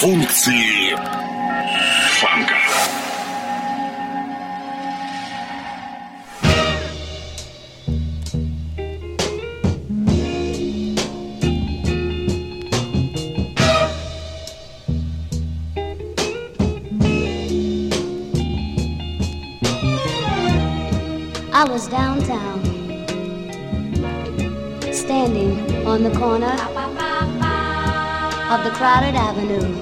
функции фанка. I was downtown, standing on the corner of the crowded avenue.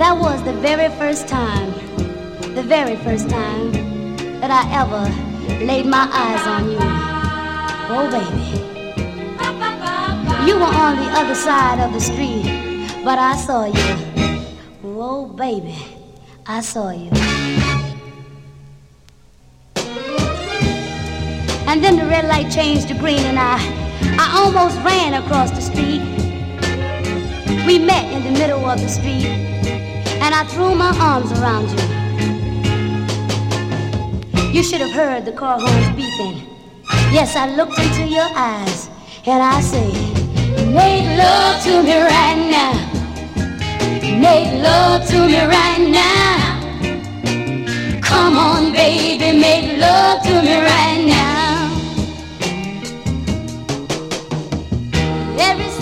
That was the very first time, the very first time that I ever laid my eyes on you. Oh, baby. You were on the other side of the street, but I saw you. Oh, baby. I saw you. And then the red light changed to green and I I almost ran across the street. We met in the middle of the street and I threw my arms around you. You should have heard the car horns beeping. Yes, I looked into your eyes and I said, Make love to me right now. Make love to me right now. Come on, baby, make love to me right now. Ever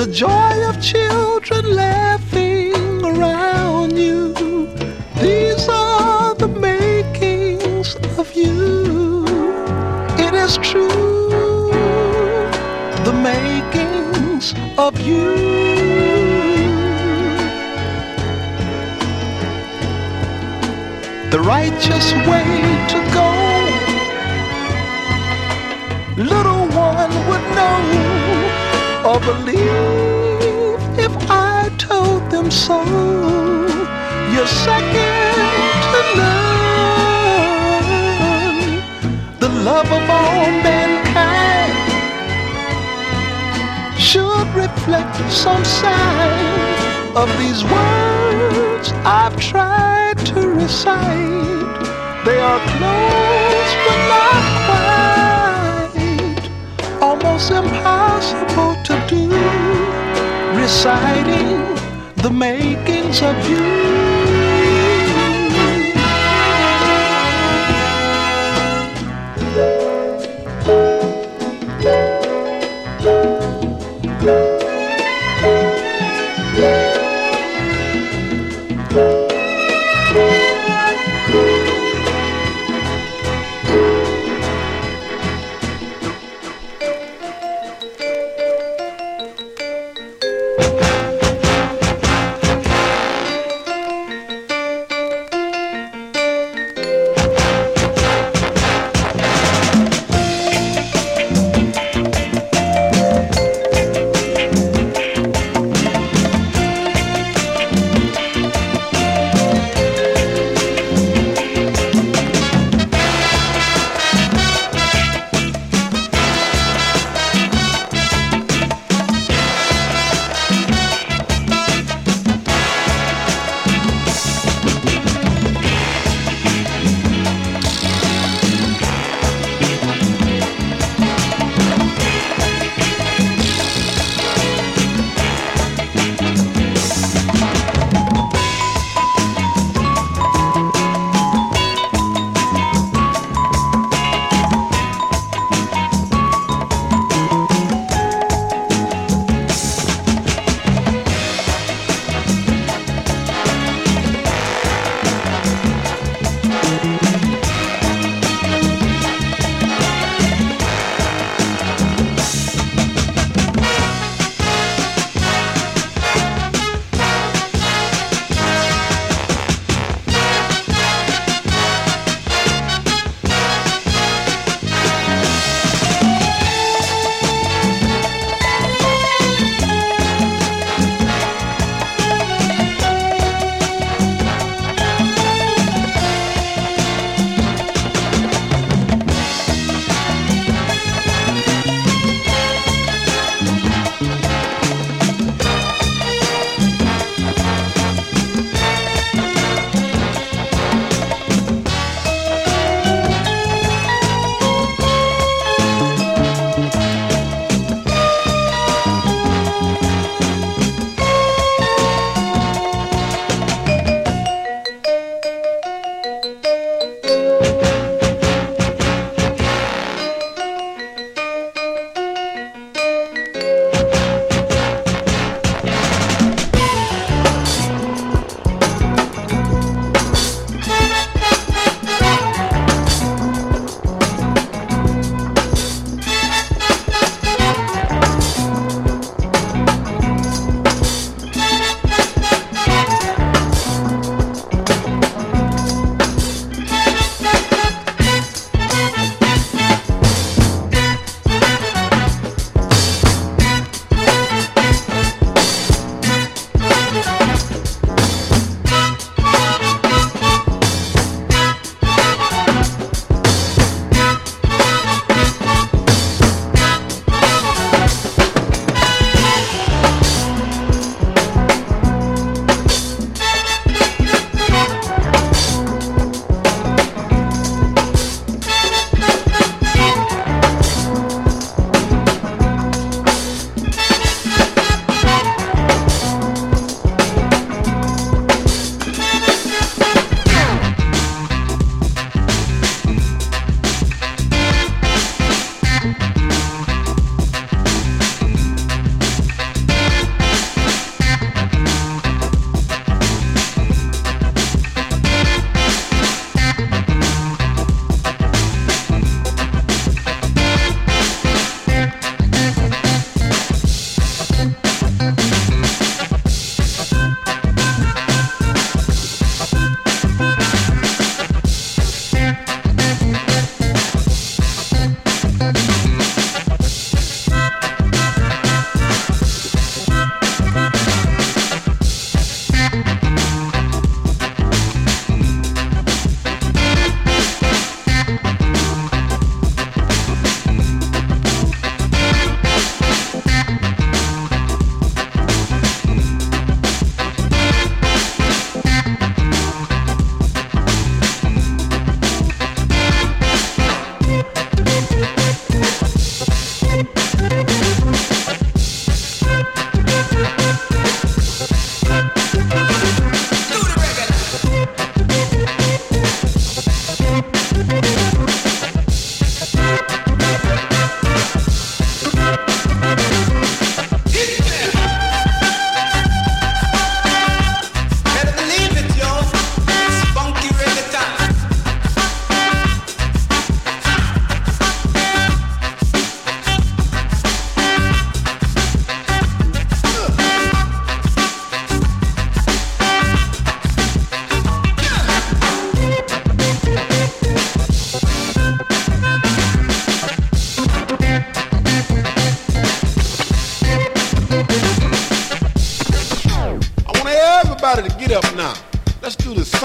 The joy of children laughing around you. These are the makings of you. It is true, the makings of you. The righteous way to go, little one would know or believe if I told them so. You're second to none, the love of all mankind should reflect some sign of these words I've tried to recite. They are close but not quite, almost impossible to do. Reciting the makings of you.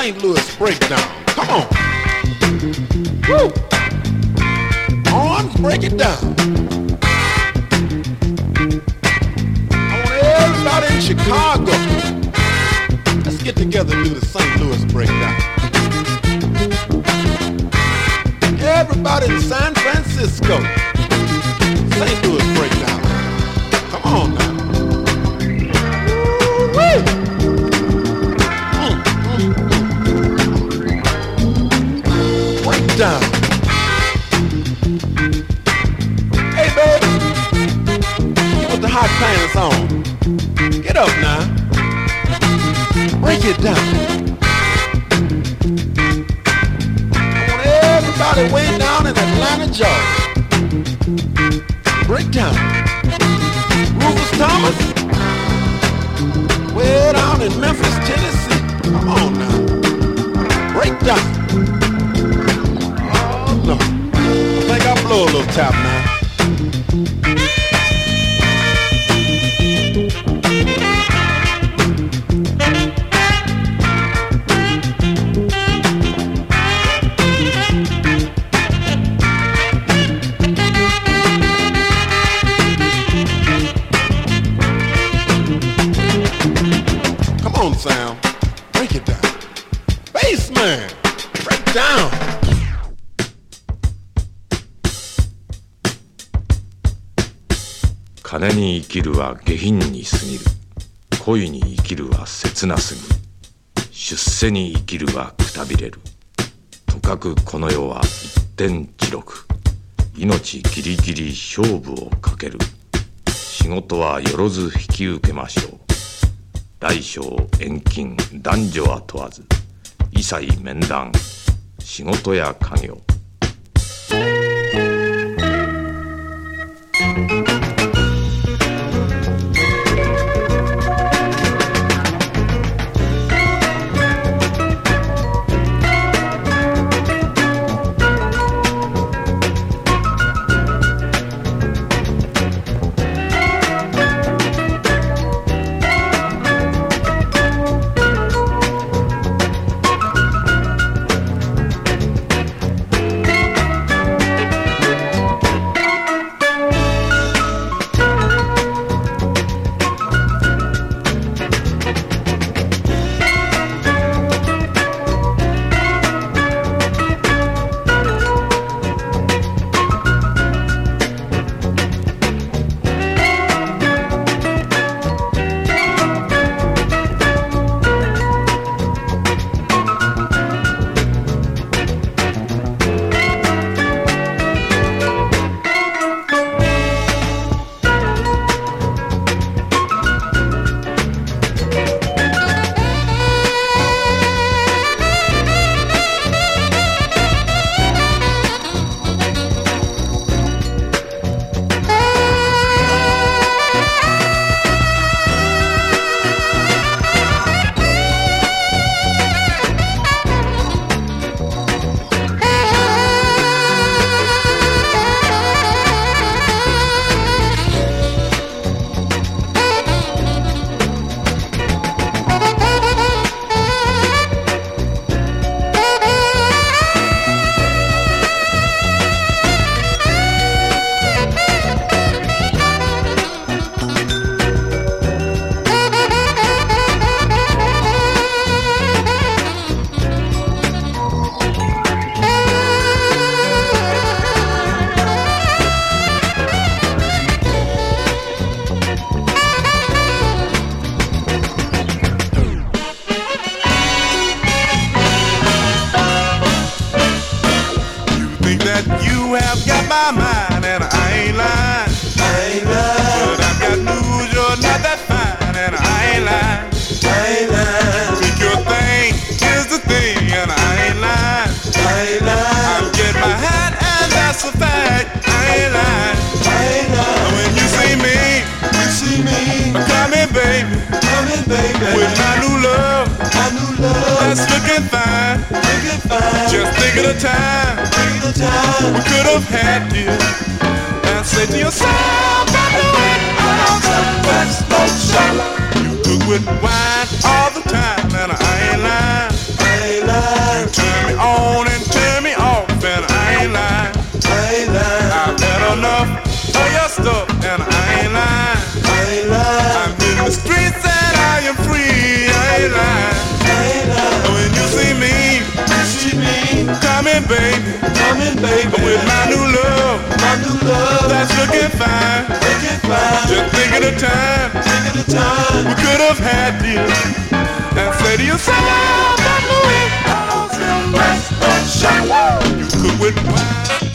St. Louis breakdown. Come on. Woo! Arms break it down. I want everybody in Chicago. Let's get together and do the St. Louis breakdown. Everybody in San Francisco. St. Louis breakdown. Get up now. Break it down. I want everybody way down in Atlanta, Georgia. Break down. Rufus Thomas. Way down in Memphis, Tennessee. Come on now. Break down. Oh, no. I think I blow a little tap now. 金に生きるは下品に過ぎる。恋に生きるは切なすぎ出世に生きるはくたびれる。とかくこの世は一点地獄。命ギリギリ勝負をかける。仕事はよろず引き受けましょう。大小遠近男女は問わず。一切面談。仕事や家業。Fine, thinking fine. Just think of the time, think of the time. We could have had you. And say to yourself, got the way out the West You baby. With my new love, my new love that's looking fine. Looking fine. Just think of the time, think of the time we could have had this. And say to yourself, I'm moving. You could with.